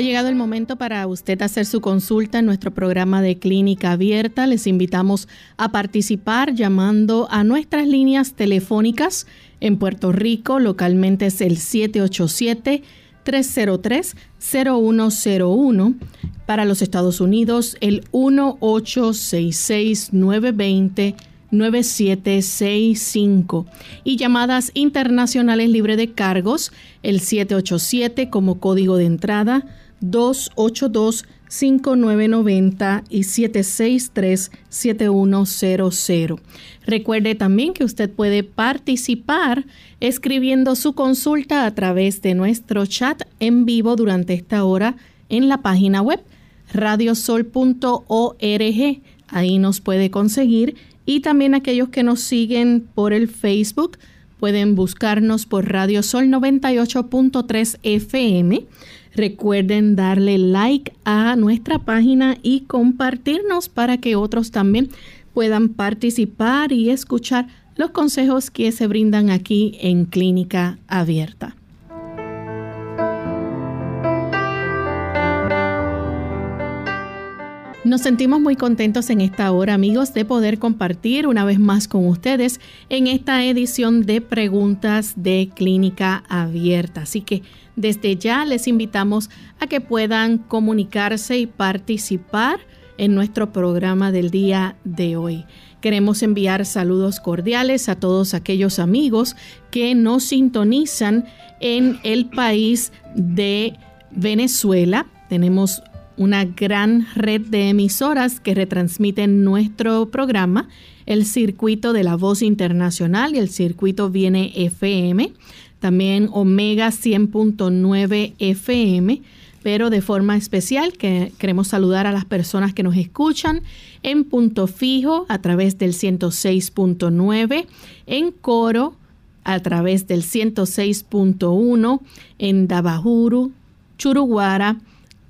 Ha llegado el momento para usted hacer su consulta en nuestro programa de clínica abierta. Les invitamos a participar llamando a nuestras líneas telefónicas en Puerto Rico. Localmente es el 787-303-0101. Para los Estados Unidos, el 1866-920. y llamadas internacionales libre de cargos, el 787 como código de entrada 282-5990 y 763-7100. Recuerde también que usted puede participar escribiendo su consulta a través de nuestro chat en vivo durante esta hora en la página web radiosol.org. Ahí nos puede conseguir y también aquellos que nos siguen por el Facebook pueden buscarnos por Radio Sol 98.3 FM. Recuerden darle like a nuestra página y compartirnos para que otros también puedan participar y escuchar los consejos que se brindan aquí en Clínica Abierta. Nos sentimos muy contentos en esta hora, amigos, de poder compartir una vez más con ustedes en esta edición de preguntas de Clínica Abierta. Así que desde ya les invitamos a que puedan comunicarse y participar en nuestro programa del día de hoy. Queremos enviar saludos cordiales a todos aquellos amigos que nos sintonizan en el país de Venezuela. Tenemos una gran red de emisoras que retransmiten nuestro programa, el circuito de la voz internacional y el circuito Viene FM, también Omega 100.9 FM, pero de forma especial que queremos saludar a las personas que nos escuchan en punto fijo a través del 106.9, en coro a través del 106.1, en Dabajuru, Churuguara,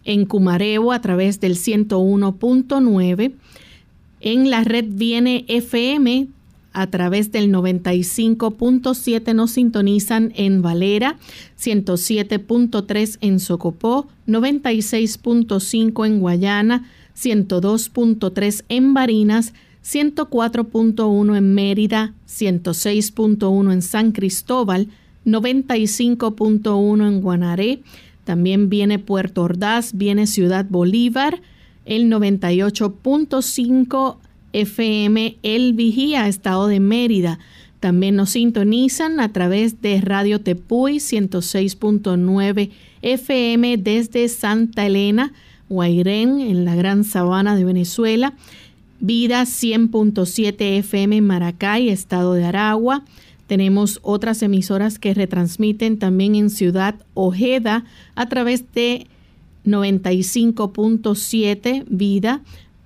en Cumarebo a través del 101.9, en la red Viene FM a través del 95.7 nos sintonizan en Valera, 107.3 en Socopó, 96.5 en Guayana, 102.3 en Barinas, 104.1 en Mérida, 106.1 en San Cristóbal, 95.1 en Guanaré, también viene Puerto Ordaz, viene Ciudad Bolívar, el 98.5 FM El Vigía, Estado de Mérida. También nos sintonizan a través de Radio Tepuy 106.9 FM desde Santa Elena, Guairén, en la Gran Sabana de Venezuela. Vida 100.7 FM Maracay, Estado de Aragua. Tenemos otras emisoras que retransmiten también en Ciudad Ojeda a través de 95.7 Vida,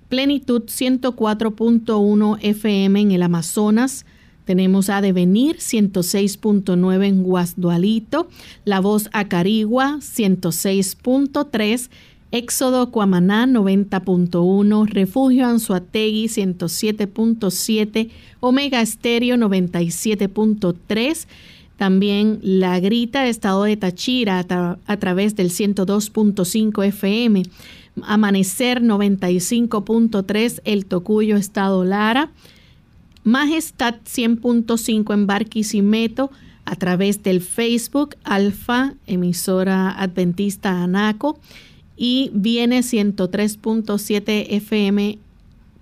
Plenitud 104.1 FM en el Amazonas. Tenemos a Devenir 106.9 en Guasdualito, La Voz Acarigua 106.3 Éxodo Cuamaná 90.1, Refugio Anzuategui 107.7, Omega Estéreo 97.3, también La Grita, Estado de Tachira a, través del 102.5 FM, Amanecer 95.3, El Tocuyo, Estado Lara, Majestad 100.5 en Barquisimeto, a través del Facebook Alfa, emisora adventista Anaco, y viene 103.7 FM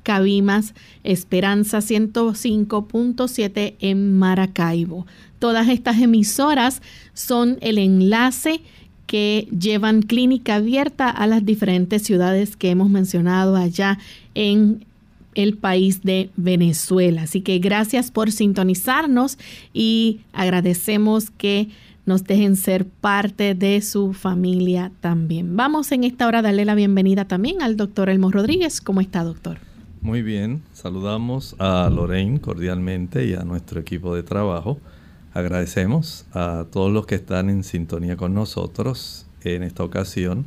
Cabimas, Esperanza 105.7 en Maracaibo. Todas estas emisoras son el enlace que llevan clínica abierta a las diferentes ciudades que hemos mencionado allá en el país de Venezuela. Así que gracias por sintonizarnos y agradecemos que nos dejen ser parte de su familia también. Vamos en esta hora a darle la bienvenida también al doctor Elmo Rodríguez. ¿Cómo está, doctor? Muy bien, saludamos a Lorraine cordialmente y a nuestro equipo de trabajo. Agradecemos a todos los que están en sintonía con nosotros en esta ocasión,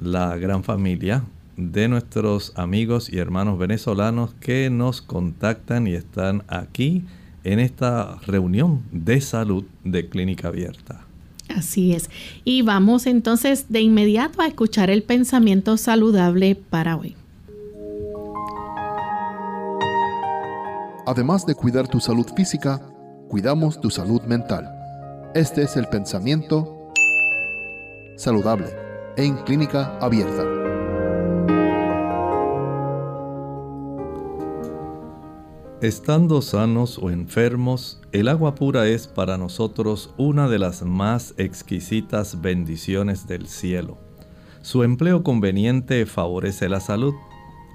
la gran familia de nuestros amigos y hermanos venezolanos que nos contactan y están aquí en esta reunión de salud de Clínica Abierta. Así es. Y vamos entonces de inmediato a escuchar el pensamiento saludable para hoy. Además de cuidar tu salud física, cuidamos tu salud mental. Este es el pensamiento saludable en clínica abierta. Estando sanos o enfermos, el agua pura es para nosotros una de las más exquisitas bendiciones del cielo. Su empleo conveniente favorece la salud.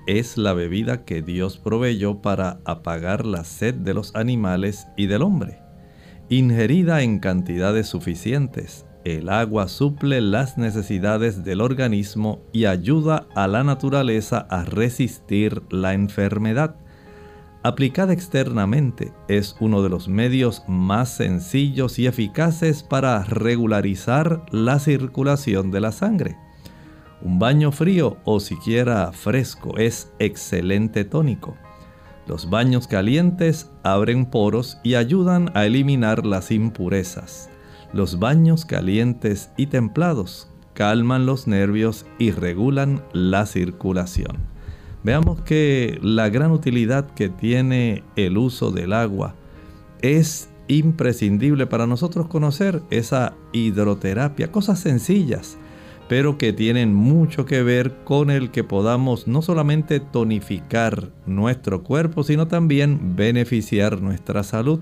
Es la bebida que Dios proveyó para apagar la sed de los animales y del hombre. Ingerida en cantidades suficientes, el agua suple las necesidades del organismo y ayuda a la naturaleza a resistir la enfermedad aplicada externamente, es uno de los medios más sencillos y eficaces para regularizar la circulación de la sangre. Un baño frío o siquiera fresco es excelente tónico. Los baños calientes abren poros y ayudan a eliminar las impurezas. Los baños calientes y templados calman los nervios y regulan la circulación. Veamos que la gran utilidad que tiene el uso del agua es imprescindible para nosotros conocer esa hidroterapia, cosas sencillas, pero que tienen mucho que ver con el que podamos no solamente tonificar nuestro cuerpo, sino también beneficiar nuestra salud.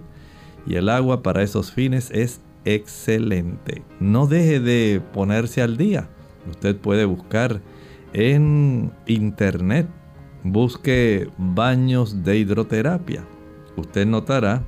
Y el agua para esos fines es excelente. No deje de ponerse al día. Usted puede buscar en internet busque baños de hidroterapia. Usted notará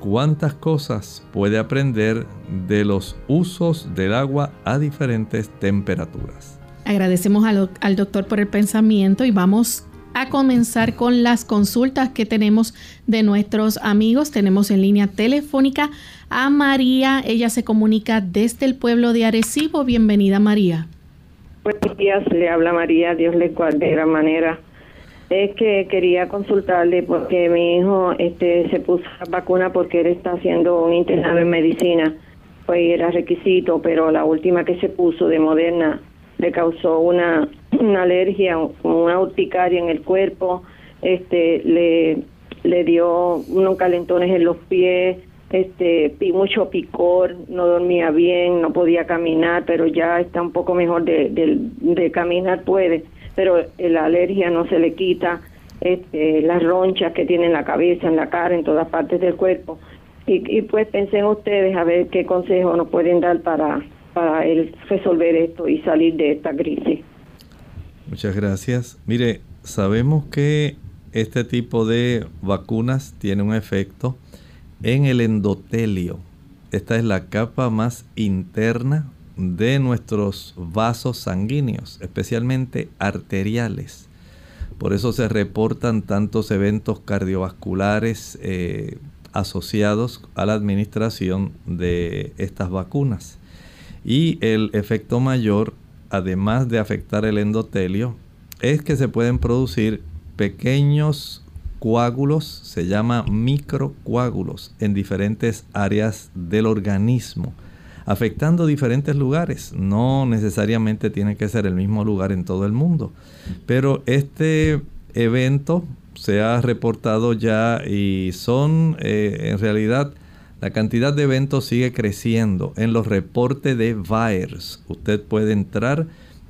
cuántas cosas puede aprender de los usos del agua a diferentes temperaturas. Agradecemos al, al, doctor por el pensamiento y vamos a comenzar con las consultas que tenemos de nuestros amigos. Tenemos en línea telefónica a María. Ella se comunica desde el pueblo de Arecibo. Bienvenida María. Buenos días, le habla María. Dios le guarde de gran manera es que quería consultarle porque mi hijo este se puso la vacuna porque él está haciendo un internado en medicina. Pues era requisito pero la última que se puso de Moderna le causó una, una alergia una urticaria en el cuerpo. Este le le dio unos calentones en los pies este mucho picor no dormía bien no podía caminar pero ya está un poco mejor de, de, de caminar puede pero la alergia no se le quita, este, las ronchas que tiene en la cabeza, en la cara, en todas partes del cuerpo. Y, y pues pensé en ustedes a ver qué consejos nos pueden dar para, para el resolver esto y salir de esta crisis. Muchas gracias. Mire, sabemos que este tipo de vacunas tiene un efecto en el endotelio. Esta es la capa más interna de nuestros vasos sanguíneos, especialmente arteriales. Por eso se reportan tantos eventos cardiovasculares eh, asociados a la administración de estas vacunas. Y el efecto mayor, además de afectar el endotelio, es que se pueden producir pequeños coágulos, se llama microcoágulos, en diferentes áreas del organismo afectando diferentes lugares. No necesariamente tiene que ser el mismo lugar en todo el mundo. Pero este evento se ha reportado ya y son eh, en realidad la cantidad de eventos sigue creciendo en los reportes de VAERS. Usted puede entrar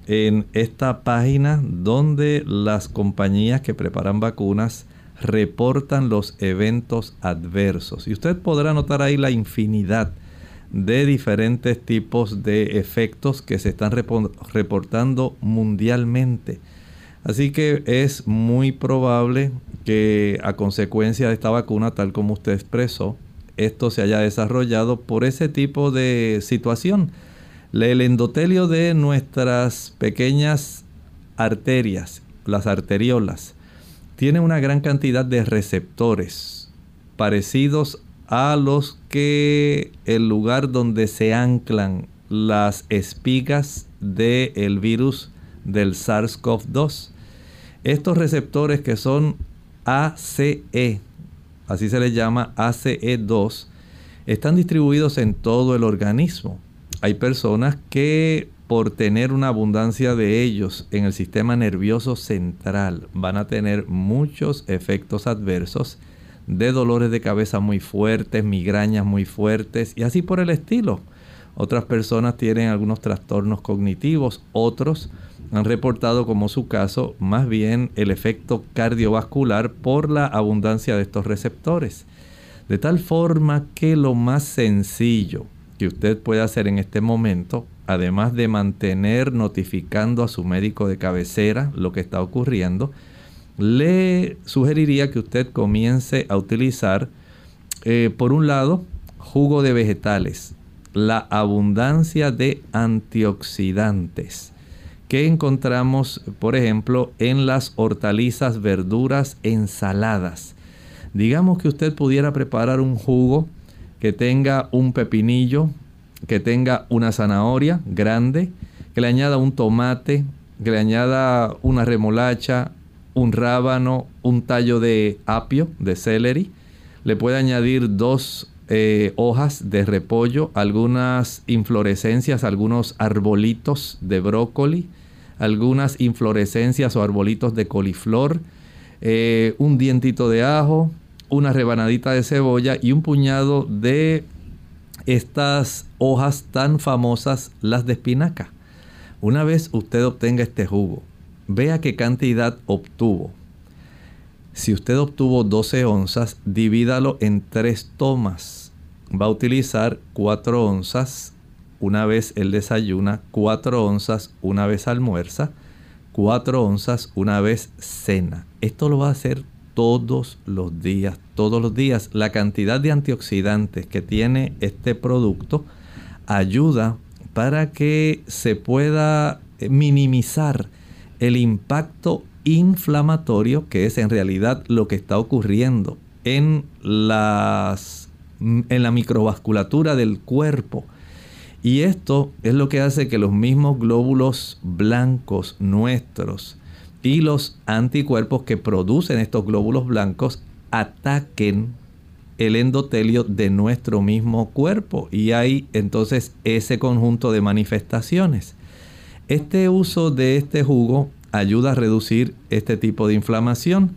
en esta página donde las compañías que preparan vacunas reportan los eventos adversos. Y usted podrá notar ahí la infinidad de diferentes tipos de efectos que se están reportando mundialmente. Así que es muy probable que a consecuencia de esta vacuna, tal como usted expresó, esto se haya desarrollado por ese tipo de situación. El endotelio de nuestras pequeñas arterias, las arteriolas, tiene una gran cantidad de receptores parecidos a los que el lugar donde se anclan las espigas del virus del SARS-CoV-2. Estos receptores que son ACE, así se les llama ACE2, están distribuidos en todo el organismo. Hay personas que por tener una abundancia de ellos en el sistema nervioso central van a tener muchos efectos adversos de dolores de cabeza muy fuertes, migrañas muy fuertes y así por el estilo. Otras personas tienen algunos trastornos cognitivos, otros han reportado como su caso más bien el efecto cardiovascular por la abundancia de estos receptores. De tal forma que lo más sencillo que usted puede hacer en este momento, además de mantener notificando a su médico de cabecera lo que está ocurriendo, le sugeriría que usted comience a utilizar, eh, por un lado, jugo de vegetales, la abundancia de antioxidantes que encontramos, por ejemplo, en las hortalizas, verduras, ensaladas. Digamos que usted pudiera preparar un jugo que tenga un pepinillo, que tenga una zanahoria grande, que le añada un tomate, que le añada una remolacha, un rábano, un tallo de apio, de celery. Le puede añadir dos eh, hojas de repollo, algunas inflorescencias, algunos arbolitos de brócoli, algunas inflorescencias o arbolitos de coliflor, eh, un dientito de ajo, una rebanadita de cebolla y un puñado de estas hojas tan famosas, las de espinaca. Una vez usted obtenga este jugo, vea qué cantidad obtuvo. Si usted obtuvo 12 onzas, divídalo en tres tomas. Va a utilizar 4 onzas una vez el desayuna, 4 onzas una vez almuerza, 4 onzas una vez cena. Esto lo va a hacer todos los días, todos los días. La cantidad de antioxidantes que tiene este producto ayuda para que se pueda minimizar el impacto inflamatorio que es en realidad lo que está ocurriendo en las en la microvasculatura del cuerpo y esto es lo que hace que los mismos glóbulos blancos nuestros y los anticuerpos que producen estos glóbulos blancos ataquen el endotelio de nuestro mismo cuerpo. Y hay entonces ese conjunto de manifestaciones. Este uso de este jugo ayuda a reducir este tipo de inflamación,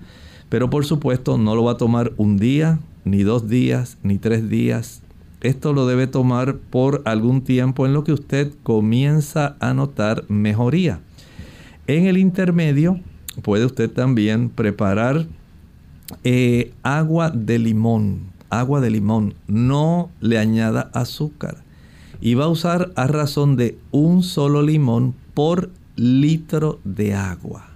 pero por supuesto no lo va a tomar un día, ni dos días, ni tres días, esto lo debe tomar por algún tiempo en lo que usted comienza a notar mejoría. En el intermedio puede usted también preparar eh, agua de limón. Agua de limón. No le añada azúcar. Y va a usar a razón de un solo limón por litro de agua.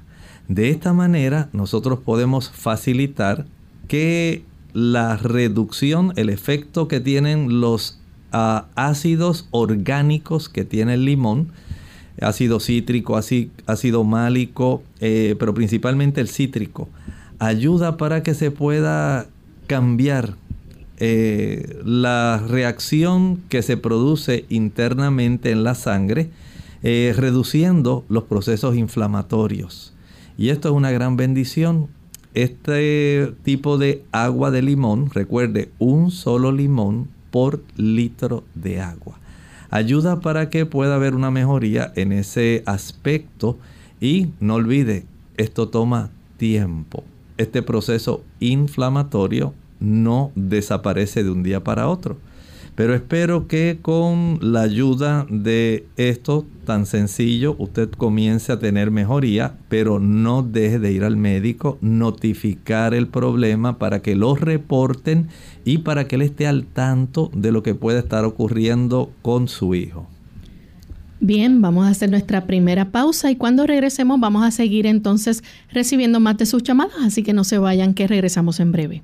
De esta manera nosotros podemos facilitar que la reducción, el efecto que tienen los ah, ácidos orgánicos que tiene el limón, ácido cítrico, ácido málico, eh, pero principalmente el cítrico, ayuda para que se pueda cambiar eh, la reacción que se produce internamente en la sangre, eh, reduciendo los procesos inflamatorios. Y esto es una gran bendición este tipo de agua de limón, recuerde, un solo limón por litro de agua. Ayuda para que pueda haber una mejoría en ese aspecto y no olvide, esto toma tiempo. Este proceso inflamatorio no desaparece de un día para otro. Pero espero que con la ayuda de esto tan sencillo usted comience a tener mejoría, pero no deje de ir al médico, notificar el problema para que lo reporten y para que él esté al tanto de lo que puede estar ocurriendo con su hijo. Bien, vamos a hacer nuestra primera pausa y cuando regresemos vamos a seguir entonces recibiendo más de sus llamadas, así que no se vayan que regresamos en breve.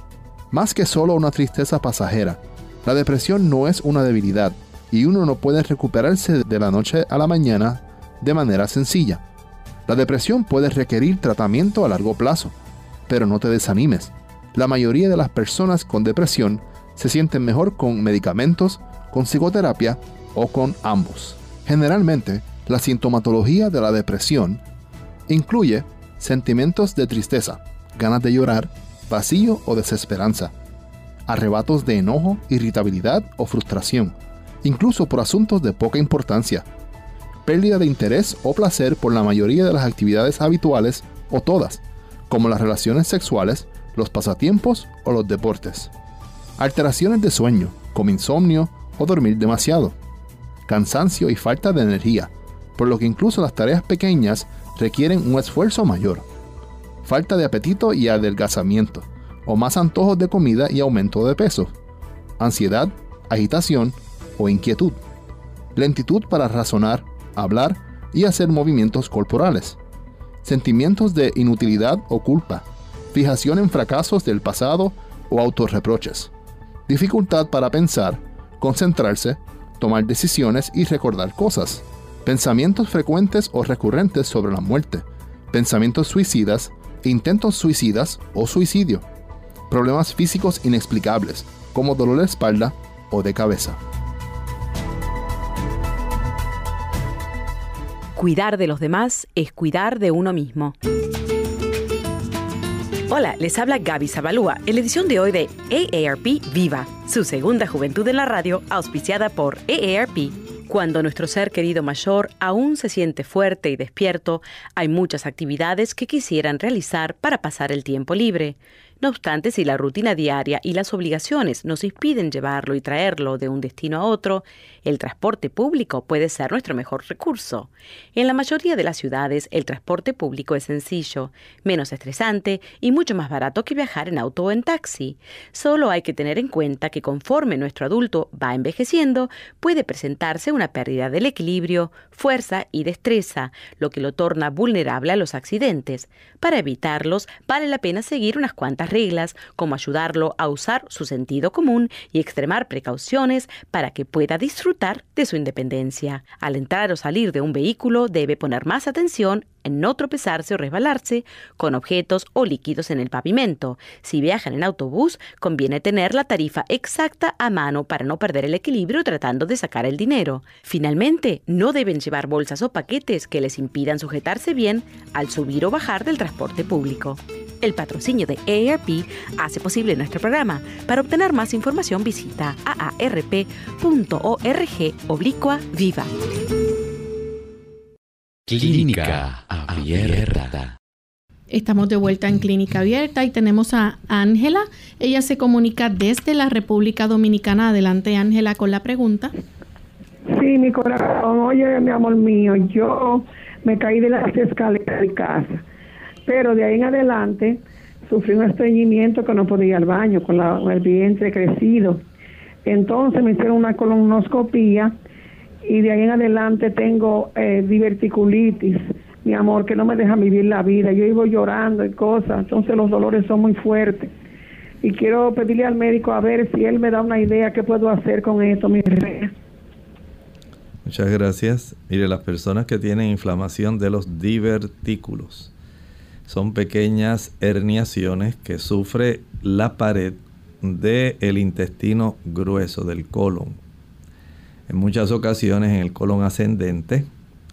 Más que solo una tristeza pasajera, la depresión no es una debilidad y uno no puede recuperarse de la noche a la mañana de manera sencilla. La depresión puede requerir tratamiento a largo plazo, pero no te desanimes. La mayoría de las personas con depresión se sienten mejor con medicamentos, con psicoterapia o con ambos. Generalmente, la sintomatología de la depresión incluye sentimientos de tristeza, ganas de llorar, vacío o desesperanza, arrebatos de enojo, irritabilidad o frustración, incluso por asuntos de poca importancia, pérdida de interés o placer por la mayoría de las actividades habituales o todas, como las relaciones sexuales, los pasatiempos o los deportes, alteraciones de sueño, como insomnio o dormir demasiado, cansancio y falta de energía, por lo que incluso las tareas pequeñas requieren un esfuerzo mayor, falta de apetito y adelgazamiento, o más antojos de comida y aumento de peso, ansiedad, agitación o inquietud, lentitud para razonar, hablar y hacer movimientos corporales, sentimientos de inutilidad o culpa, fijación en fracasos del pasado o autorreproches, dificultad para pensar, concentrarse, tomar decisiones y recordar cosas, pensamientos frecuentes o recurrentes sobre la muerte, pensamientos suicidas, intentos suicidas o suicidio, problemas físicos inexplicables, como dolor de espalda o de cabeza. Cuidar de los demás es cuidar de uno mismo. Hola, les habla Gaby Zabalúa en la edición de hoy de AARP Viva, su segunda juventud en la radio, auspiciada por AARP. Cuando nuestro ser querido mayor aún se siente fuerte y despierto, hay muchas actividades que quisieran realizar para pasar el tiempo libre. No obstante, si la rutina diaria y las obligaciones nos impiden llevarlo y traerlo de un destino a otro, el transporte público puede ser nuestro mejor recurso. En la mayoría de las ciudades, el transporte público es sencillo, menos estresante y mucho más barato que viajar en auto o en taxi. Solo hay que tener en cuenta que conforme nuestro adulto va envejeciendo, puede presentarse una pérdida del equilibrio, fuerza y destreza, lo que lo torna vulnerable a los accidentes. Para evitarlos, vale la pena seguir unas cuantas reglas, como ayudarlo a usar su sentido común y extremar precauciones para que pueda disfrutar de su independencia. Al entrar o salir de un vehículo debe poner más atención en no tropezarse o resbalarse con objetos o líquidos en el pavimento. Si viajan en autobús, conviene tener la tarifa exacta a mano para no perder el equilibrio tratando de sacar el dinero. Finalmente, no deben llevar bolsas o paquetes que les impidan sujetarse bien al subir o bajar del transporte público. El patrocinio de AARP hace posible nuestro programa. Para obtener más información visita aarp.org oblicua viva. Clínica Abierta. Estamos de vuelta en Clínica Abierta y tenemos a Ángela. Ella se comunica desde la República Dominicana. Adelante, Ángela, con la pregunta. Sí, mi corazón. Oye, mi amor mío, yo me caí de las escaleras de casa, pero de ahí en adelante sufrí un estreñimiento que no podía ir al baño con, la, el vientre crecido. Entonces me hicieron una colonoscopía y de ahí en adelante tengo eh, diverticulitis, mi amor, que no me deja vivir la vida. Yo iba llorando y cosas, entonces los dolores son muy fuertes. Y quiero pedirle al médico a ver si él me da una idea qué puedo hacer con esto, mi reina. Muchas gracias. Mire, las personas que tienen inflamación de los divertículos son pequeñas herniaciones que sufre la pared del intestino grueso del colon en muchas ocasiones en el colon ascendente,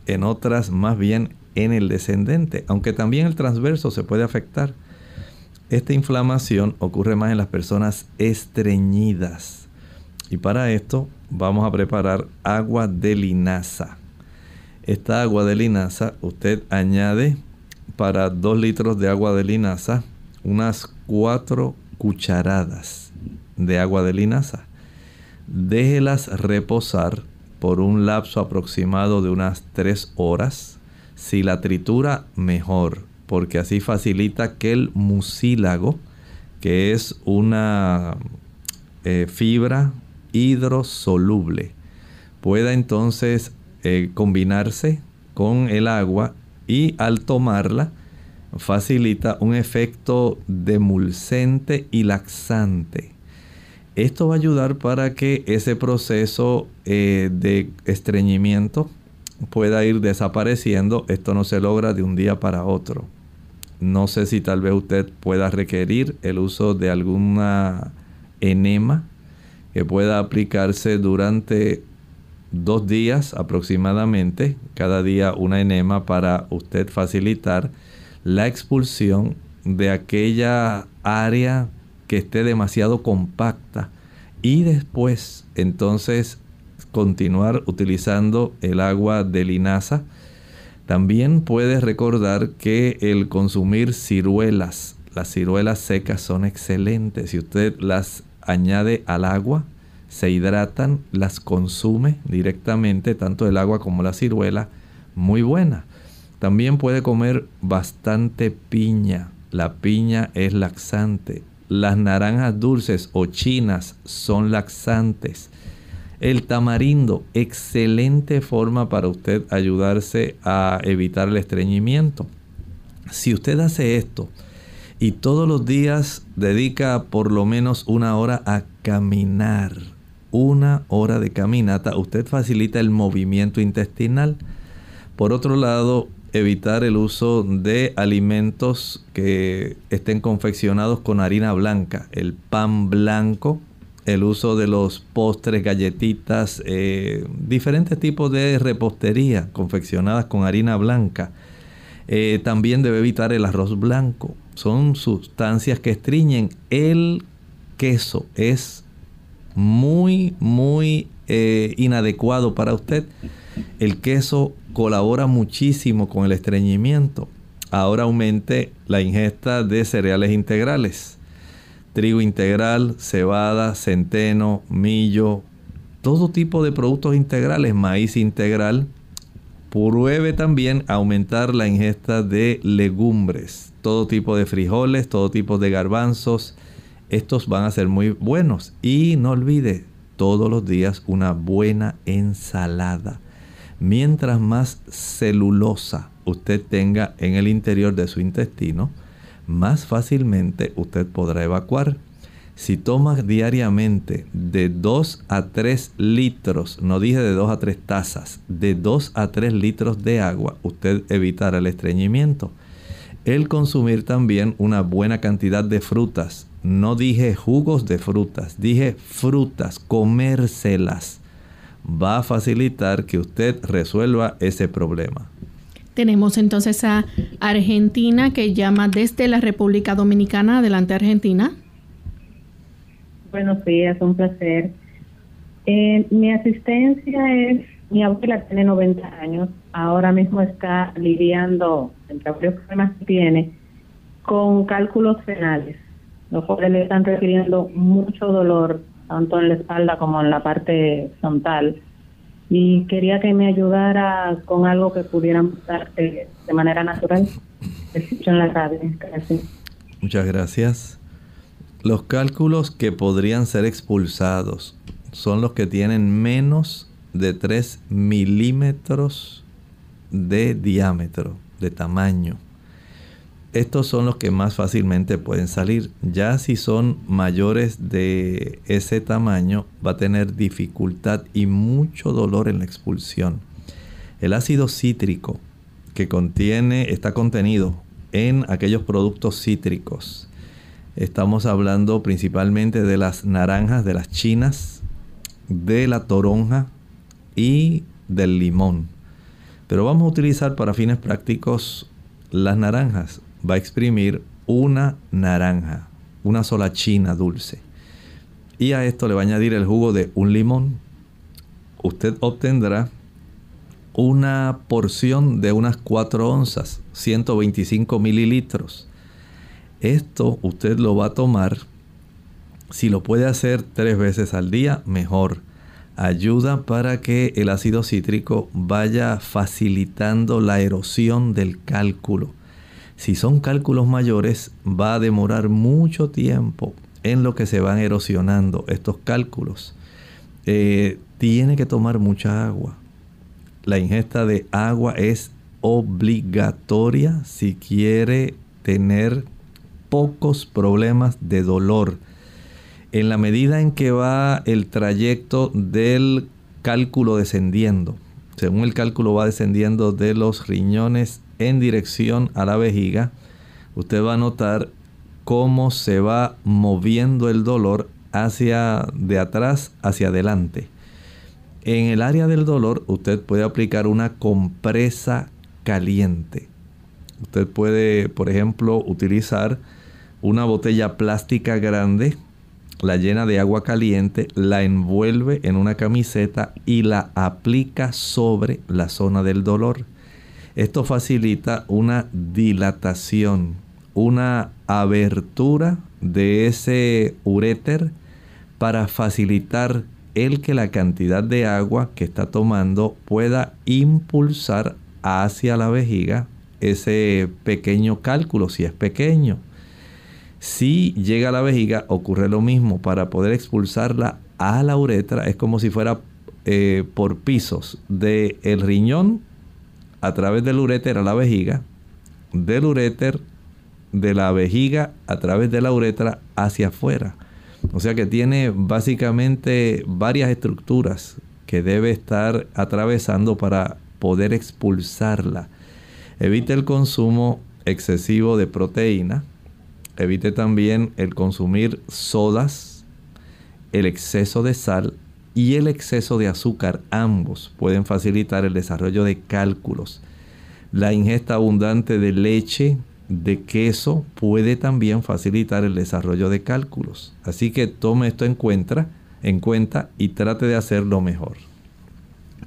en otras más bien en el descendente, aunque también el transverso se puede afectar. Esta inflamación ocurre más en las personas estreñidas, Y para esto vamos a preparar agua de linaza. Esta agua de linaza usted añade para 2 litros de agua de linaza unas 4 cucharadas de agua de linaza. Déjelas reposar por un lapso aproximado de unas 3 horas. Si la tritura, mejor, porque así facilita que el mucílago, que es una eh, fibra hidrosoluble, pueda entonces eh, combinarse con el agua y al tomarla facilita un efecto demulcente y laxante. Esto va a ayudar para que ese proceso eh, de estreñimiento pueda ir desapareciendo. Esto no se logra de un día para otro. No sé si tal vez usted pueda requerir el uso de alguna enema que pueda aplicarse durante dos días aproximadamente, cada día una enema para usted facilitar la expulsión de aquella área que esté demasiado compacta y después entonces continuar utilizando el agua de linaza. También puede recordar que el consumir ciruelas, las ciruelas secas son excelentes. Si usted las añade al agua, se hidratan, las consume directamente, tanto el agua como la ciruela, muy buena. También puede comer bastante piña. La piña es laxante. Las naranjas dulces o chinas son laxantes. El tamarindo, excelente forma para usted ayudarse a evitar el estreñimiento. Si usted hace esto y todos los días dedica por lo menos una hora a caminar, una hora de caminata, usted facilita el movimiento intestinal. Por otro lado, evitar el uso de alimentos que estén confeccionados con harina blanca, el pan blanco, el uso de los postres, galletitas, eh, diferentes tipos de repostería confeccionadas con harina blanca. Eh, también debe evitar el arroz blanco. Son sustancias que estriñen. El queso es muy, muy eh, inadecuado para usted. El queso colabora muchísimo con el estreñimiento. Ahora aumente la ingesta de cereales integrales. Trigo integral, cebada, centeno, millo, todo tipo de productos integrales, maíz integral. Pruebe también aumentar la ingesta de legumbres, todo tipo de frijoles, todo tipo de garbanzos. Estos van a ser muy buenos. Y no olvide todos los días una buena ensalada mientras más celulosa usted tenga en el interior de su intestino, más fácilmente usted podrá evacuar. Si toma diariamente de 2 a 3 litros, no dije de 2 a 3 tazas, de 2 a 3 litros de agua, usted evitará el estreñimiento. El consumir también una buena cantidad de frutas. No dije jugos de frutas, dije frutas, comérselas va a facilitar que usted resuelva ese problema. Tenemos entonces a Argentina que llama desde la República Dominicana. Adelante, Argentina. Buenos días, un placer. Eh, mi asistencia es, mi abuela tiene 90 años, ahora mismo está lidiando, entre varios problemas que tiene, con cálculos renales, los cuales le están requiriendo mucho dolor tanto en la espalda como en la parte frontal. Y quería que me ayudara con algo que pudieran darte de manera natural. en la radio. Muchas gracias. Los cálculos que podrían ser expulsados son los que tienen menos de 3 milímetros de diámetro, de tamaño. Estos son los que más fácilmente pueden salir. Ya si son mayores de ese tamaño, va a tener dificultad y mucho dolor en la expulsión. El ácido cítrico que contiene, está contenido en aquellos productos cítricos. Estamos hablando principalmente de las naranjas, de las chinas, de la toronja y del limón. Pero vamos a utilizar para fines prácticos las naranjas va a exprimir una naranja, una sola china dulce. y a esto le va a añadir el jugo de un limón, usted obtendrá una porción de unas 4 onzas, 125 mililitros. Esto usted lo va a tomar, si lo puede hacer tres veces al día, mejor. Ayuda para que el ácido cítrico vaya facilitando la erosión del cálculo. Si son cálculos mayores, va a demorar mucho tiempo en lo que se van erosionando estos cálculos. Eh, tiene que tomar mucha agua. La ingesta de agua es obligatoria si quiere tener pocos problemas de dolor. En la medida en que va el trayecto del cálculo descendiendo, según el cálculo va descendiendo de los riñones en dirección a la vejiga, usted va a notar cómo se va moviendo el dolor hacia de atrás hacia adelante. En el área del dolor usted puede aplicar una compresa caliente. Usted puede, por ejemplo, utilizar una botella plástica grande, la llena de agua caliente, la envuelve en una camiseta y la aplica sobre la zona del dolor. Esto facilita una dilatación, una abertura de ese uréter para facilitar el que la cantidad de agua que está tomando pueda impulsar hacia la vejiga ese pequeño cálculo, si es pequeño. Si llega a la vejiga, ocurre lo mismo. Para poder expulsarla a la uretra es como si fuera eh, por pisos del el riñón a través del uréter a la vejiga, del uréter de la vejiga a través de la uretra hacia afuera. O sea que tiene básicamente varias estructuras que debe estar atravesando para poder expulsarla. Evite el consumo excesivo de proteína. Evite también el consumir sodas, el exceso de sal y el exceso de azúcar. Ambos pueden facilitar el desarrollo de cálculos. La ingesta abundante de leche, de queso puede también facilitar el desarrollo de cálculos. Así que tome esto en cuenta, en cuenta y trate de hacerlo mejor.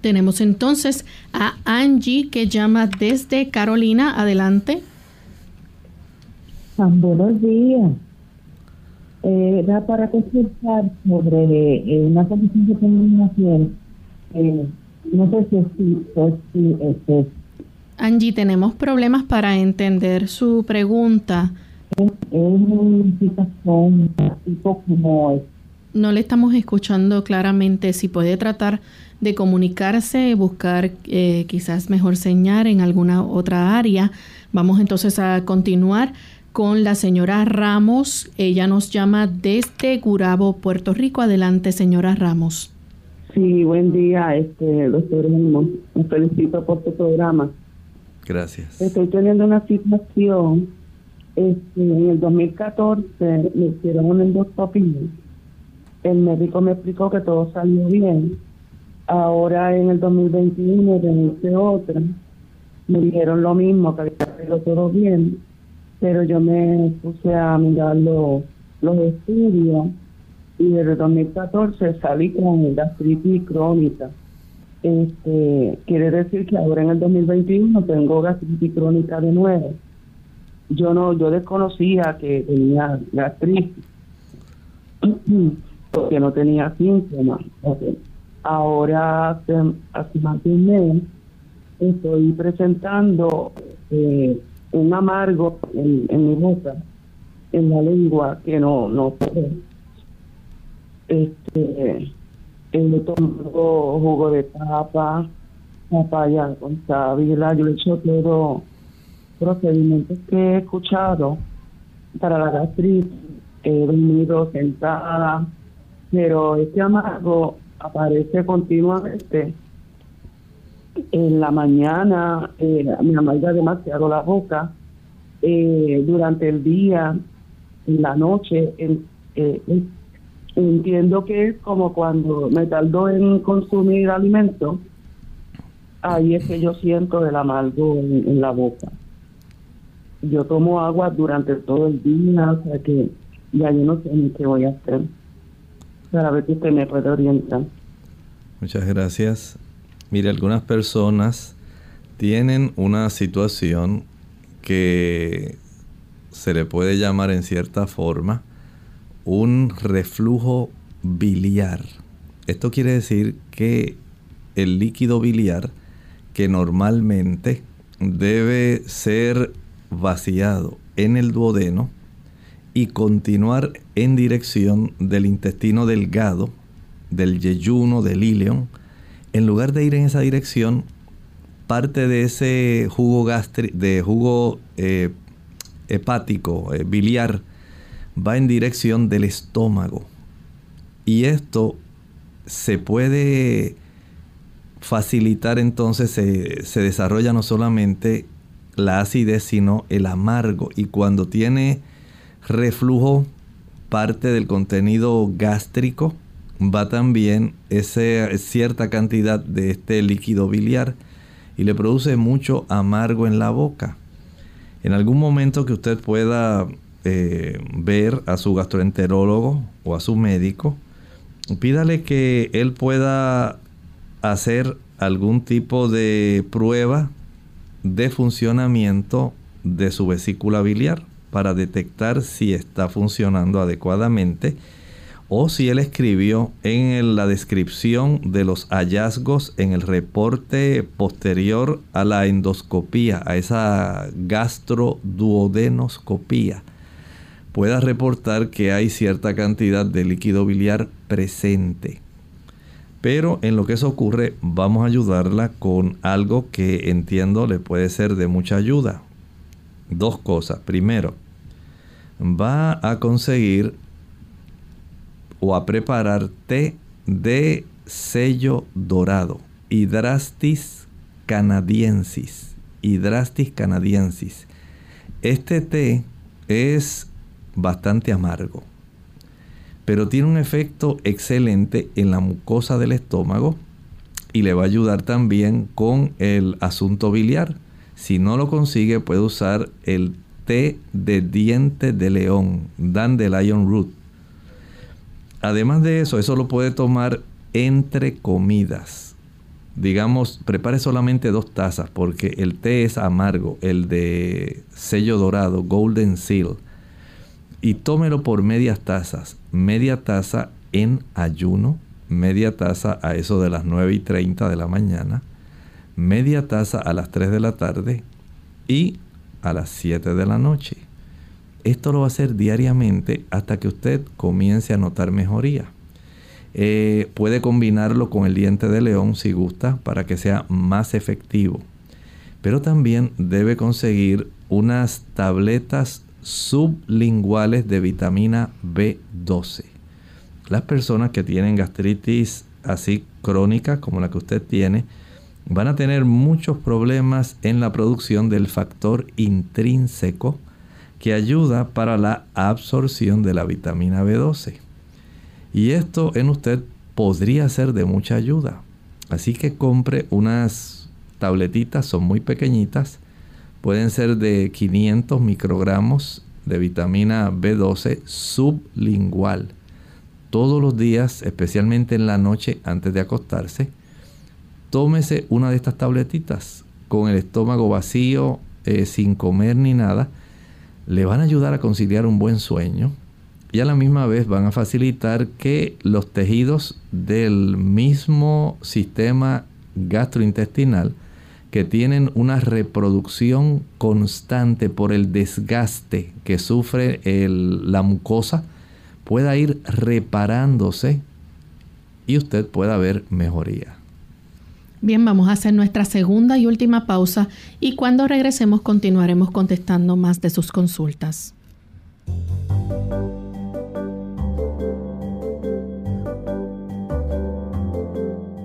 Tenemos entonces a Angie que llama desde Carolina. Adelante. Buenos días. Eh, era para consultar sobre eh, una condición que tengo en no sé si es, si es, Angie, tenemos problemas para entender su pregunta. No le estamos escuchando claramente. Si puede tratar de comunicarse, buscar eh, quizás mejor señal en alguna otra área. Vamos entonces a continuar con la señora Ramos. Ella nos llama desde Gurabo, Puerto Rico. Adelante, señora Ramos. Sí, buen día, este doctor. Me felicito por tu programa. Gracias. Estoy teniendo una situación. Este, en el 2014 me hicieron un endoscopia. El médico me explicó que todo salió bien. Ahora en el 2021 me hice otra. Me dijeron lo mismo, que había salido todo bien. Pero yo me puse a mirar los estudios y desde el 2014 salí con gastritis crónica este, quiere decir que ahora en el 2021 tengo gastritis crónica de nuevo. Yo no, yo desconocía que tenía gastritis porque no tenía síntomas. Ahora, hace, hace, más de un mes, estoy presentando eh, un amargo en, mi boca, en la lengua, que no, no Este, él tomó jugo de papa, papaya con sábila, yo he hecho todo procedimientos que he escuchado para la gastritis, he dormido sentada, pero este amargo aparece continuamente. En la mañana eh, me amarga demasiado la boca, eh, durante el día, en la noche, eh, entiendo que es como cuando me tardo en consumir alimento, ahí es que yo siento el amargo en, la boca. Yo tomo agua durante todo el día, o sea que ya no sé ni qué voy a hacer. para ver si usted me puede orientar. Muchas gracias. Mire, algunas personas tienen una situación que se le puede llamar en cierta forma un reflujo biliar. Esto quiere decir que el líquido biliar que normalmente debe ser vaciado en el duodeno y continuar en dirección del intestino delgado, del yeyuno, del ilion, en lugar de ir en esa dirección, parte de ese jugo de jugo eh, hepático, eh, biliar, va en dirección del estómago. Y esto se puede facilitar entonces, se, se desarrolla no solamente la acidez, sino el amargo. Y cuando tiene reflujo, parte del contenido gástrico, va también esa cierta cantidad de este líquido biliar y le produce mucho amargo en la boca. En algún momento que usted pueda eh, ver a su gastroenterólogo o a su médico, pídale que él pueda hacer algún tipo de prueba de funcionamiento de su vesícula biliar para detectar si está funcionando adecuadamente o si él escribió en la descripción de los hallazgos en el reporte posterior a la endoscopía, a esa gastroduodenoscopía, pueda reportar que hay cierta cantidad de líquido biliar presente. Pero en lo que eso ocurre, vamos a ayudarla con algo que entiendo le puede ser de mucha ayuda. Dos cosas. Primero, va a conseguir o a preparar té de sello dorado, Hydrastis canadiensis. Hydrastis canadiensis. Este té es bastante amargo, pero tiene un efecto excelente en la mucosa del estómago y le va a ayudar también con el asunto biliar. Si no lo consigue, puede usar el té de diente de león, dandelion root. Además de eso, eso lo puede tomar entre comidas. Digamos, prepare solamente dos tazas porque el té es amargo, el de sello dorado, golden seal y tómelo por medias tazas. Media taza en ayuno, media taza a eso de las 9 y 30 de la mañana, media taza a las 3 de la tarde y a las 7 de la noche. Esto lo va a hacer diariamente hasta que usted comience a notar mejoría. Eh, puede combinarlo con el diente de león si gusta para que sea más efectivo. Pero también debe conseguir unas tabletas sublinguales de vitamina B12. Las personas que tienen gastritis así crónica como la que usted tiene, van a tener muchos problemas en la producción del factor intrínseco que ayuda para la absorción de la vitamina B12. Y esto en usted podría ser de mucha ayuda. Así que compre unas tabletitas, son muy pequeñitas, pueden ser de 500 microgramos de vitamina B12 sublingual. Todos los días, especialmente en la noche antes de acostarse, tómese una de estas tabletitas con el estómago vacío, eh, sin comer ni nada. Le van a ayudar a conciliar un buen sueño y a la misma vez van a facilitar que los tejidos del mismo sistema gastrointestinal que tienen una reproducción constante por el desgaste que sufre la mucosa pueda ir reparándose y usted pueda ver mejoría. Bien, vamos a hacer nuestra segunda y última pausa y cuando regresemos continuaremos contestando más de sus consultas.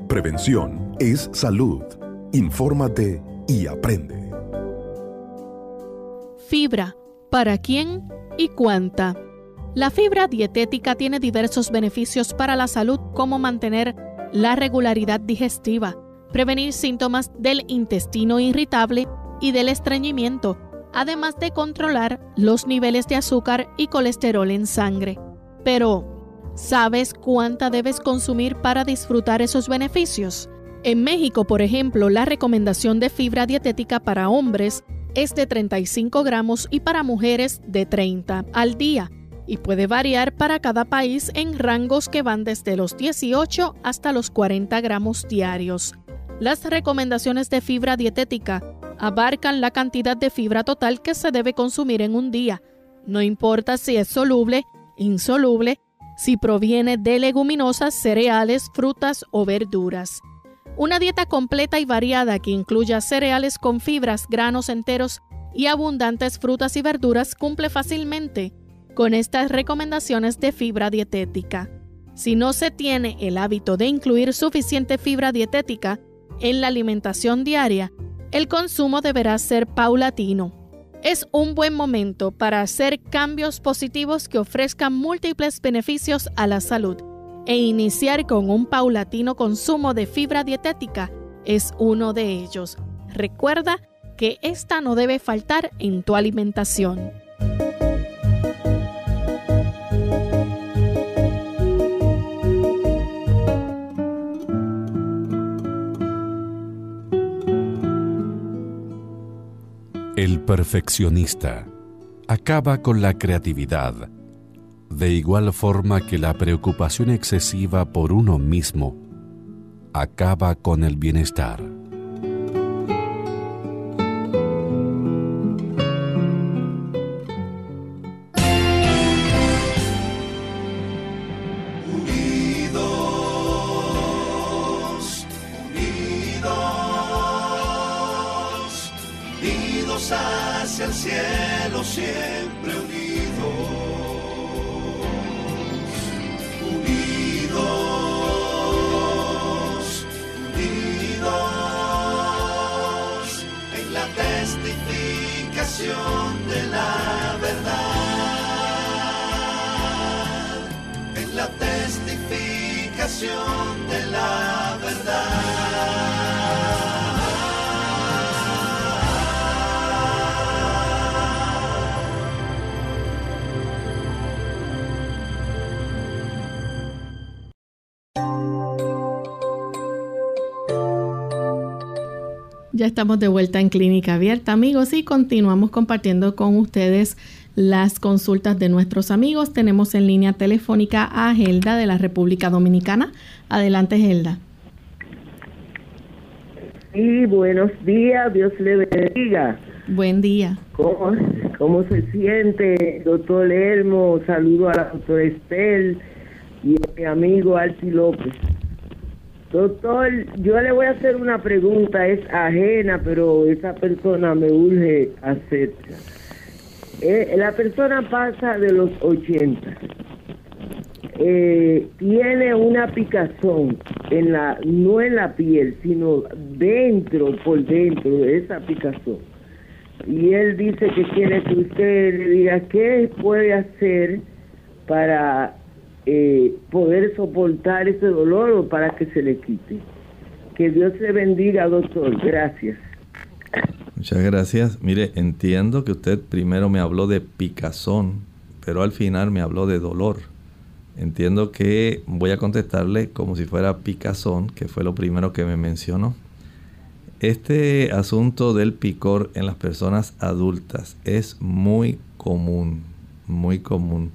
Prevención es salud. Infórmate y aprende. Fibra. ¿Para quién y cuánta? La fibra dietética tiene diversos beneficios para la salud como mantener la regularidad digestiva, prevenir síntomas del intestino irritable y del estreñimiento, además de controlar los niveles de azúcar y colesterol en sangre. Pero, ¿Sabes cuánta debes consumir para disfrutar esos beneficios? En México, por ejemplo, la recomendación de fibra dietética para hombres es de 35 gramos y para mujeres de 30 al día y puede variar para cada país en rangos que van desde los 18 hasta los 40 gramos diarios. Las recomendaciones de fibra dietética abarcan la cantidad de fibra total que se debe consumir en un día, no importa si es soluble, insoluble, si proviene de leguminosas, cereales, frutas o verduras. Una dieta completa y variada que incluya cereales con fibras, granos enteros y abundantes frutas y verduras cumple fácilmente con estas recomendaciones de fibra dietética. Si no se tiene el hábito de incluir suficiente fibra dietética en la alimentación diaria, el consumo deberá ser paulatino. Es un buen momento para hacer cambios positivos que ofrezcan múltiples beneficios a la salud e iniciar con un paulatino consumo de fibra dietética es uno de ellos. Recuerda que esta no debe faltar en tu alimentación. El perfeccionista acaba con la creatividad, de igual forma que la preocupación excesiva por uno mismo acaba con el bienestar. Clínica Abierta, amigos, y continuamos compartiendo con ustedes las consultas de nuestros amigos. Tenemos en línea telefónica a Gelda de la República Dominicana. Adelante, Gelda. Sí, buenos días, Dios le bendiga. Buen día. ¿Cómo, cómo se siente, doctor Elmo? Saludo a la doctora Estel y a mi amigo Alci López. Doctor, yo le voy a hacer una pregunta, es ajena, pero esa persona me urge acepta. Eh, la persona pasa de los 80. Eh, tiene una picazón en la no en la piel sino dentro por dentro de esa picazón y él dice que quiere que usted le diga qué puede hacer para eh, poder soportar ese dolor o para que se le quite. Que Dios le bendiga, doctor. Gracias. Muchas gracias. Mire, entiendo que usted primero me habló de picazón, pero al final me habló de dolor. Entiendo que voy a contestarle como si fuera picazón, que fue lo primero que me mencionó. Este asunto del picor en las personas adultas es muy común, muy común.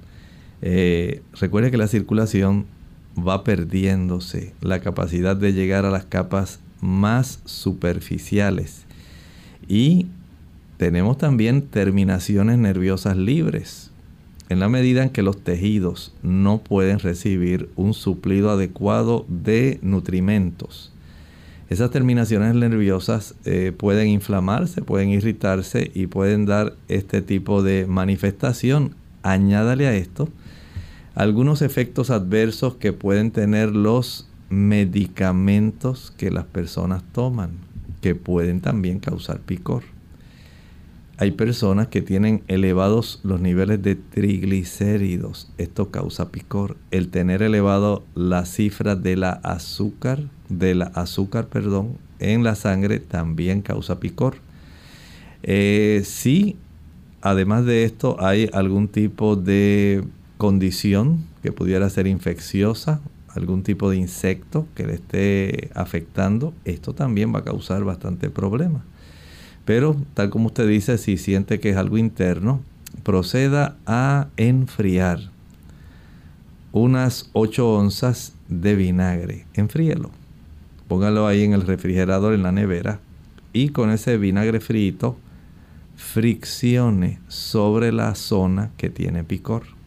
Eh, recuerde que la circulación va perdiéndose la capacidad de llegar a las capas más superficiales y tenemos también terminaciones nerviosas libres. En la medida en que los tejidos no pueden recibir un suplido adecuado de nutrimentos, esas terminaciones nerviosas eh, pueden inflamarse, pueden irritarse y pueden dar este tipo de manifestación. Añádale a esto algunos efectos adversos que pueden tener los medicamentos que las personas toman, que pueden también causar picor. Hay personas que tienen elevados los niveles de triglicéridos. Esto causa picor. El tener elevado la cifra de la azúcar, de la azúcar, perdón, en la sangre también causa picor. Eh, si además de esto hay algún tipo de condición que pudiera ser infecciosa, algún tipo de insecto que le esté afectando, esto también va a causar bastante problema. Pero tal como usted dice, si siente que es algo interno, proceda a enfriar unas 8 onzas de vinagre. Enfríelo. Póngalo ahí en el refrigerador, en la nevera. Y con ese vinagre frito, friccione sobre la zona que tiene picor.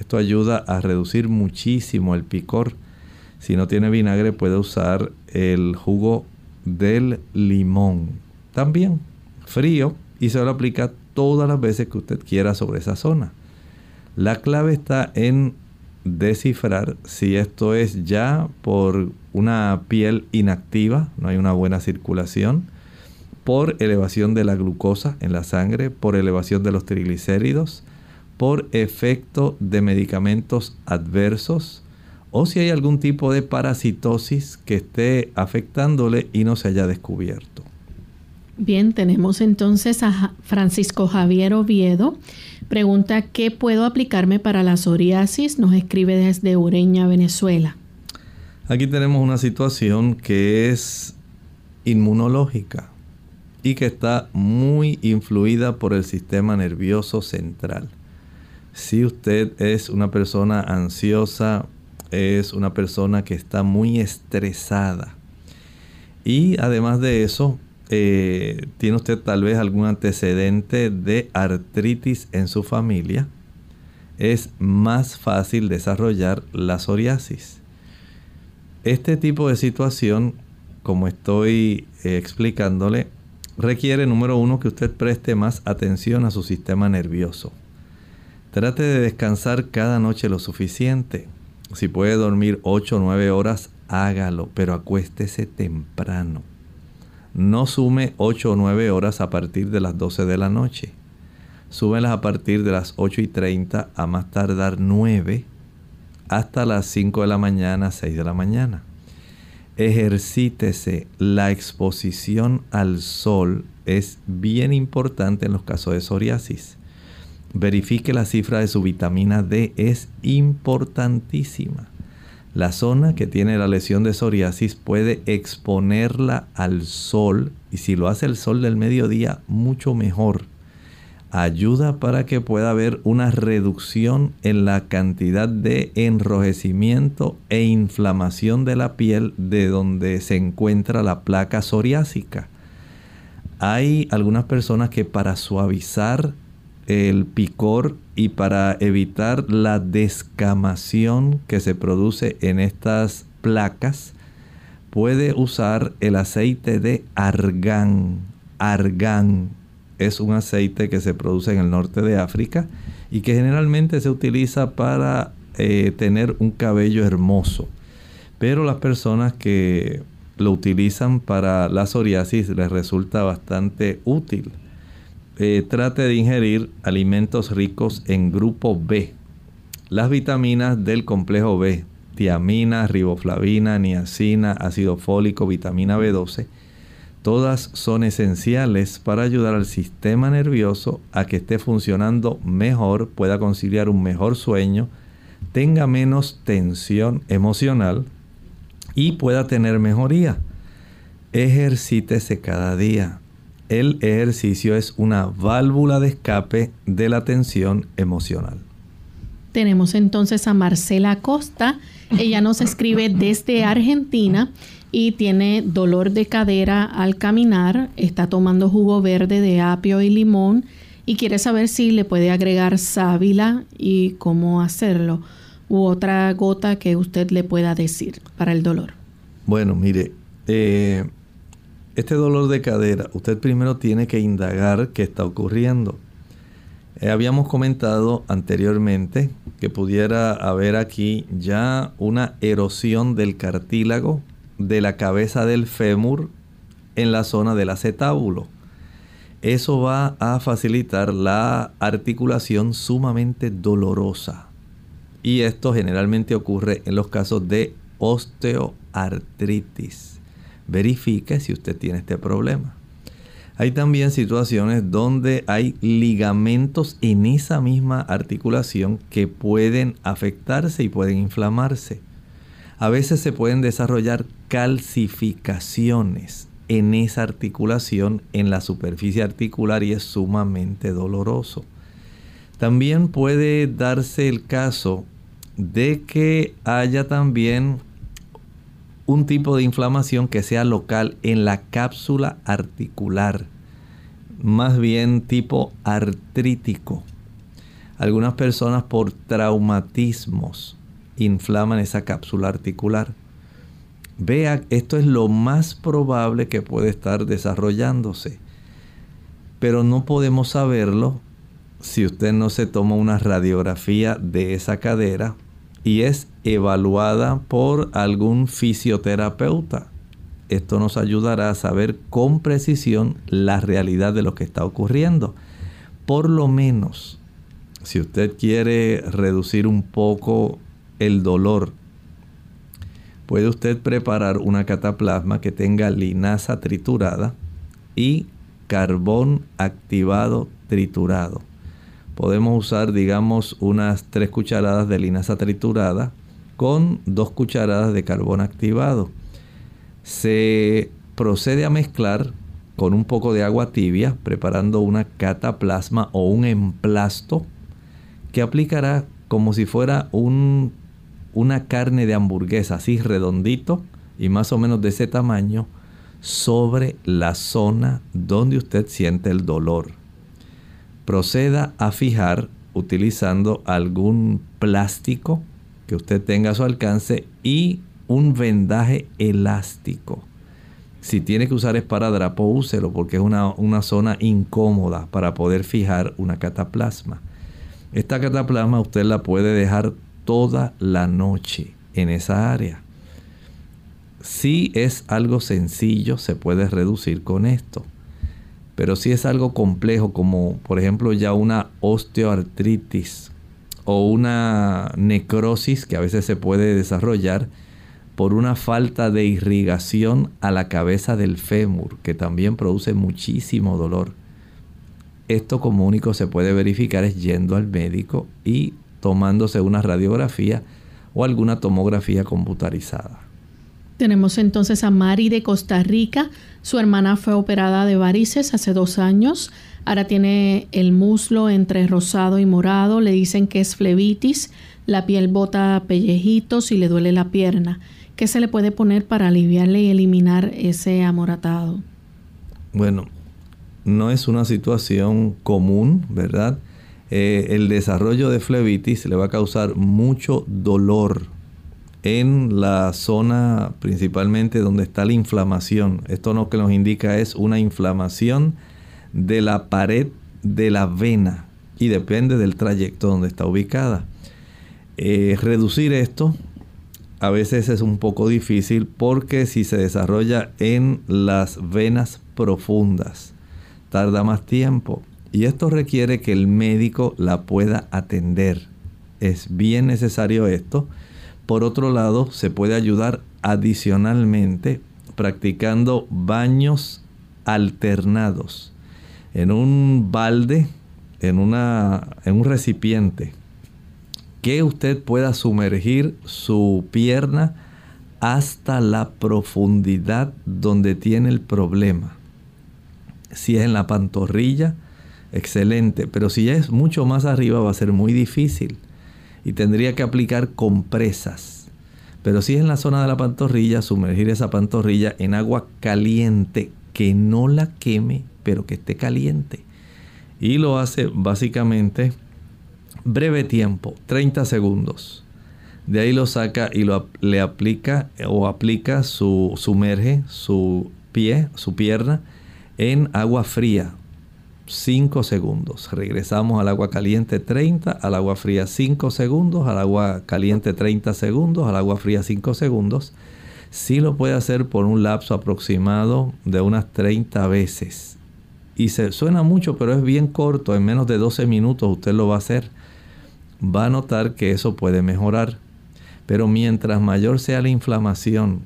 Esto ayuda a reducir muchísimo el picor. Si no tiene vinagre puede usar el jugo del limón. También frío y se lo aplica todas las veces que usted quiera sobre esa zona. La clave está en descifrar si esto es ya por una piel inactiva, no hay una buena circulación, por elevación de la glucosa en la sangre, por elevación de los triglicéridos, por efecto de medicamentos adversos, o si hay algún tipo de parasitosis que esté afectándole y no se haya descubierto. Bien, tenemos entonces a Francisco Javier Oviedo. Pregunta, ¿qué puedo aplicarme para la psoriasis? Nos escribe desde Ureña, Venezuela. Aquí tenemos una situación que es inmunológica y que está muy influida por el sistema nervioso central. Si usted es una persona ansiosa, es una persona que está muy estresada y además de eso eh, tiene usted tal vez algún antecedente de artritis en su familia, es más fácil desarrollar la psoriasis. Este tipo de situación, como estoy eh, explicándole, requiere, número uno, que usted preste más atención a su sistema nervioso. Trate de descansar cada noche lo suficiente. Si puede dormir 8 o 9 horas, hágalo, pero acuéstese temprano no sume 8 o 9 horas a partir de las 12 de la noche. Súmelas a partir de las 8 y 30 a más tardar 9 hasta las 5 de la mañana, 6 de la mañana. Ejercítese. La exposición al sol es bien importante en los casos de psoriasis. Verifique la cifra de su vitamina D, es importantísima. La zona que tiene la lesión de psoriasis puede exponerla al sol y si lo hace el sol del mediodía, mucho mejor. Ayuda para que pueda haber una reducción en la cantidad de enrojecimiento e inflamación de la piel de donde se encuentra la placa psoriásica. Hay algunas personas que para suavizar el picor y para evitar la descamación que se produce en estas placas, puede usar el aceite de argán. Argán es un aceite que se produce en el norte de África y que generalmente se utiliza para eh, tener un cabello hermoso. Pero las personas que lo utilizan para la psoriasis les resulta bastante útil. Eh, trate de ingerir alimentos ricos en grupo B. Las vitaminas del complejo B, tiamina, riboflavina, niacina, ácido fólico, vitamina B12, todas son esenciales para ayudar al sistema nervioso a que esté funcionando mejor, pueda conciliar un mejor sueño, tenga menos tensión emocional y pueda tener mejoría. Ejercítese cada día el ejercicio es una válvula de escape de la tensión emocional. Tenemos entonces a Marcela Costa. Ella nos escribe desde Argentina y tiene dolor de cadera al caminar. Está tomando jugo verde de apio y limón y quiere saber si le puede agregar sábila y cómo hacerlo u otra gota que usted le pueda decir para el dolor. Bueno, mire, eh, este dolor de cadera, usted primero tiene que indagar qué está ocurriendo. Eh, habíamos comentado anteriormente que pudiera haber aquí ya una erosión del cartílago de la cabeza del fémur en la zona del acetábulo. Eso va a facilitar la articulación sumamente dolorosa. Y esto generalmente ocurre en los casos de osteoartritis verifique si usted tiene este problema. Hay también situaciones donde hay ligamentos en esa misma articulación que pueden afectarse y pueden inflamarse. A veces se pueden desarrollar calcificaciones en esa articulación, en la superficie articular y es sumamente doloroso. También puede darse el caso de que haya también un tipo de inflamación que sea local en la cápsula articular, más bien tipo artrítico. Algunas personas por traumatismos inflaman esa cápsula articular. Vea, esto es lo más probable que puede estar desarrollándose. Pero no podemos saberlo si usted no se toma una radiografía de esa cadera y es evaluada por algún fisioterapeuta. Esto nos ayudará a saber con precisión la realidad de lo que está ocurriendo. Por lo menos, si usted quiere reducir un poco el dolor puede usted preparar una cataplasma que tenga linaza triturada y carbón activado triturado. Podemos usar, digamos, unas 3 cucharadas de linaza triturada con 2 cucharadas de carbón activado. Se procede a mezclar con un poco de agua tibia, preparando una cataplasma o un emplasto que aplicará como si fuera un una carne de hamburguesa así redondito y más o menos de ese tamaño sobre la zona donde usted siente el dolor. Proceda a fijar utilizando algún plástico que usted tenga a su alcance y un vendaje elástico. Si tiene que usar esparadrapo, úselo porque es una, una zona incómoda para poder fijar una cataplasma. Esta cataplasma usted la puede dejar toda la noche en esa área. Si es algo sencillo, se puede reducir con esto. Pero si es algo complejo, como por ejemplo ya una osteoartritis o una necrosis que a veces se puede desarrollar por una falta de irrigación a la cabeza del fémur, que también produce muchísimo dolor. Esto como único se puede verificar es yendo al médico y tomándose una radiografía o alguna tomografía computarizada. Tenemos entonces a Mari de Costa Rica. Su hermana fue operada de varices hace dos años. Ahora tiene el muslo entre rosado y morado. Le dicen que es flebitis. La piel bota pellejitos y le duele la pierna. ¿Qué se le puede poner para aliviarle y eliminar ese amoratado? Bueno, no es una situación común, ¿verdad? Eh, el desarrollo de flebitis le va a causar mucho dolor en la zona principalmente donde está la inflamación. Esto lo que nos indica es una inflamación de la pared de la vena y depende del trayecto donde está ubicada. Eh, reducir esto a veces es un poco difícil porque si se desarrolla en las venas profundas tarda más tiempo y esto requiere que el médico la pueda atender. Es bien necesario esto. Por otro lado, se puede ayudar adicionalmente practicando baños alternados en un balde, en, una, en un recipiente, que usted pueda sumergir su pierna hasta la profundidad donde tiene el problema. Si es en la pantorrilla, excelente, pero si es mucho más arriba va a ser muy difícil y tendría que aplicar compresas. Pero si es en la zona de la pantorrilla, sumergir esa pantorrilla en agua caliente que no la queme, pero que esté caliente. Y lo hace básicamente breve tiempo, 30 segundos. De ahí lo saca y lo, le aplica o aplica su sumerge su pie, su pierna en agua fría 5 segundos. Regresamos al agua caliente 30, al agua fría 5 segundos, al agua caliente 30 segundos, al agua fría 5 segundos. Sí lo puede hacer por un lapso aproximado de unas 30 veces. Y se suena mucho, pero es bien corto, en menos de 12 minutos usted lo va a hacer. Va a notar que eso puede mejorar. Pero mientras mayor sea la inflamación,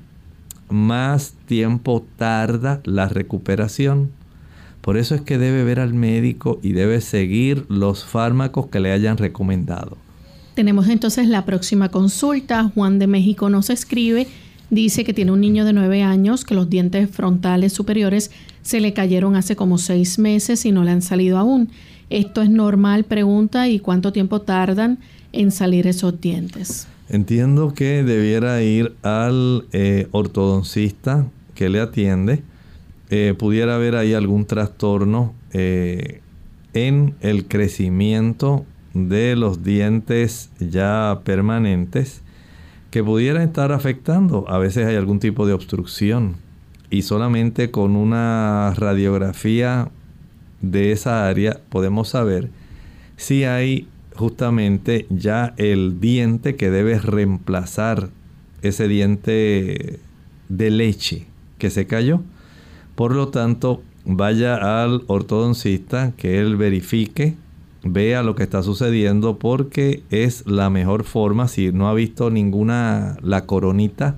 más tiempo tarda la recuperación Por eso es que debe ver al médico y debe seguir los fármacos que le hayan recomendado. Tenemos entonces la próxima consulta. Juan de México nos escribe, dice que tiene un niño de 9 años, que los dientes frontales superiores se le cayeron hace como 6 meses y no le han salido aún. ¿Esto es normal? Pregunta, ¿y cuánto tiempo tardan en salir esos dientes? Entiendo que debiera ir al eh, ortodoncista que le atiende eh, pudiera haber ahí algún trastorno eh, en el crecimiento de los dientes ya permanentes que pudiera estar afectando. A veces hay algún tipo de obstrucción y solamente con una radiografía de esa área podemos saber si hay justamente ya el diente que debe reemplazar ese diente de leche que se cayó. Por lo tanto, vaya al ortodoncista, que él verifique, vea lo que está sucediendo, porque es la mejor forma, si no ha visto ninguna, la coronita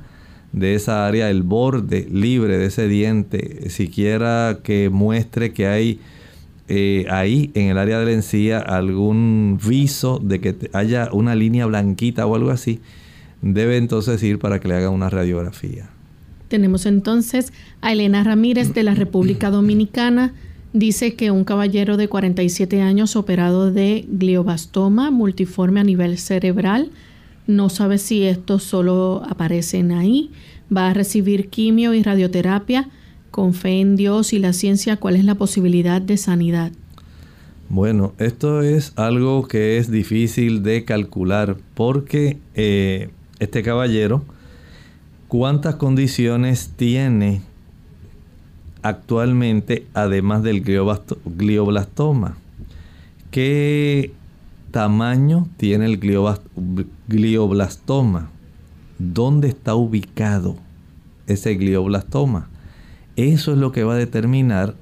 de esa área, el borde libre de ese diente, siquiera que muestre que hay eh, ahí en el área de la encía algún viso de que haya una línea blanquita o algo así, debe entonces ir para que le hagan una radiografía. Tenemos entonces a Elena Ramírez de la República Dominicana. Dice que un caballero de 47 años operado de glioblastoma multiforme a nivel cerebral, no sabe si esto solo aparecen ahí, va a recibir quimio y radioterapia, con fe en Dios y la ciencia, ¿cuál es la posibilidad de sanidad? Bueno, esto es algo que es difícil de calcular porque eh, este caballero ¿Cuántas condiciones tiene actualmente además del glioblastoma? ¿Qué tamaño tiene el glioblastoma? ¿Dónde está ubicado ese glioblastoma? Eso es lo que va a determinar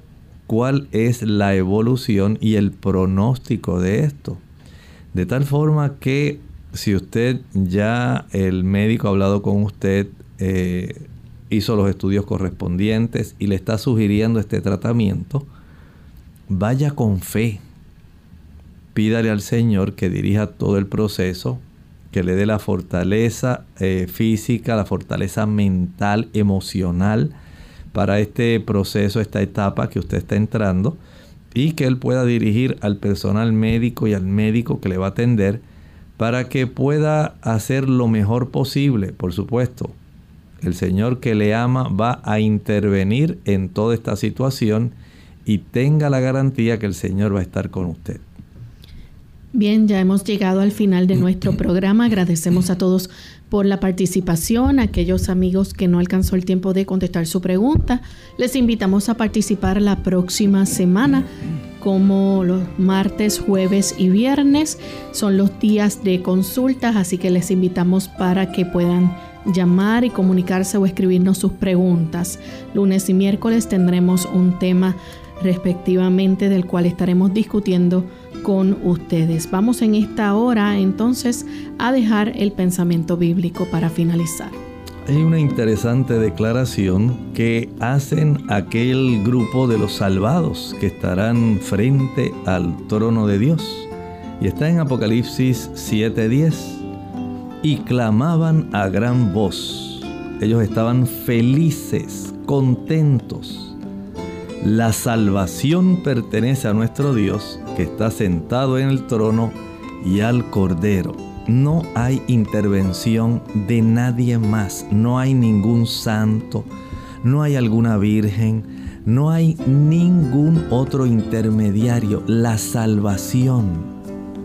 cuál es la evolución y el pronóstico de esto. De tal forma que si usted ya el médico ha hablado con usted, eh, hizo los estudios correspondientes y le está sugiriendo este tratamiento, vaya con fe. Pídale al Señor que dirija todo el proceso, que le dé la fortaleza eh, física, la fortaleza mental, emocional para este proceso, esta etapa que usted está entrando y que Él pueda dirigir al personal médico y al médico que le va a atender para que pueda hacer lo mejor posible, por supuesto, el Señor que le ama va a intervenir en toda esta situación y tenga la garantía que el Señor va a estar con usted. Bien, ya hemos llegado al final de nuestro programa. Agradecemos a todos por la participación, aquellos amigos que no alcanzó el tiempo de contestar su pregunta. Les invitamos a participar la próxima semana como los martes, jueves y viernes. Son los días de consultas, así que les invitamos para que puedan llamar y comunicarse o escribirnos sus preguntas. Lunes y miércoles tendremos un tema respectivamente del cual estaremos discutiendo con ustedes. Vamos en esta hora entonces a dejar el pensamiento bíblico para finalizar. Hay una interesante declaración que hacen aquel grupo de los salvados que estarán frente al trono de Dios. Y está en Apocalipsis 7:10 y clamaban a gran voz. Ellos estaban felices, contentos. La salvación pertenece a nuestro Dios que está sentado en el trono y al Cordero. No hay intervención de nadie más, no hay ningún santo, no hay alguna virgen, no hay ningún otro intermediario. La salvación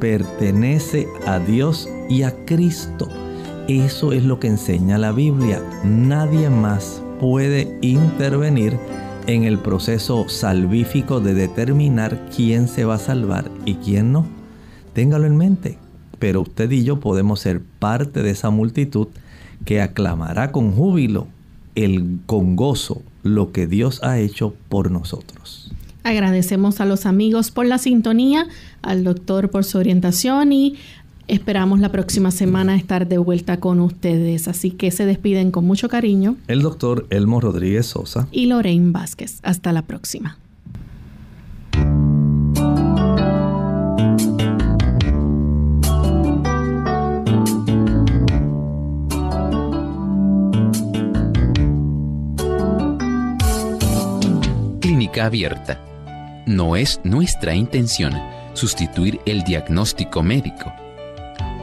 pertenece a Dios y a Cristo. Eso es lo que enseña la Biblia. Nadie más puede intervenir en el proceso salvífico de determinar quién se va a salvar y quién no. Téngalo en mente. Pero usted y yo podemos ser parte de esa multitud que aclamará con júbilo, el, con gozo, lo que Dios ha hecho por nosotros. Agradecemos a los amigos por la sintonía, al doctor por su orientación y Esperamos la próxima semana estar de vuelta con ustedes, así que se despiden con mucho cariño. El doctor Elmo Rodríguez Sosa. Y Lorraine Vázquez. Hasta la próxima. Clínica abierta. No es nuestra intención sustituir el diagnóstico médico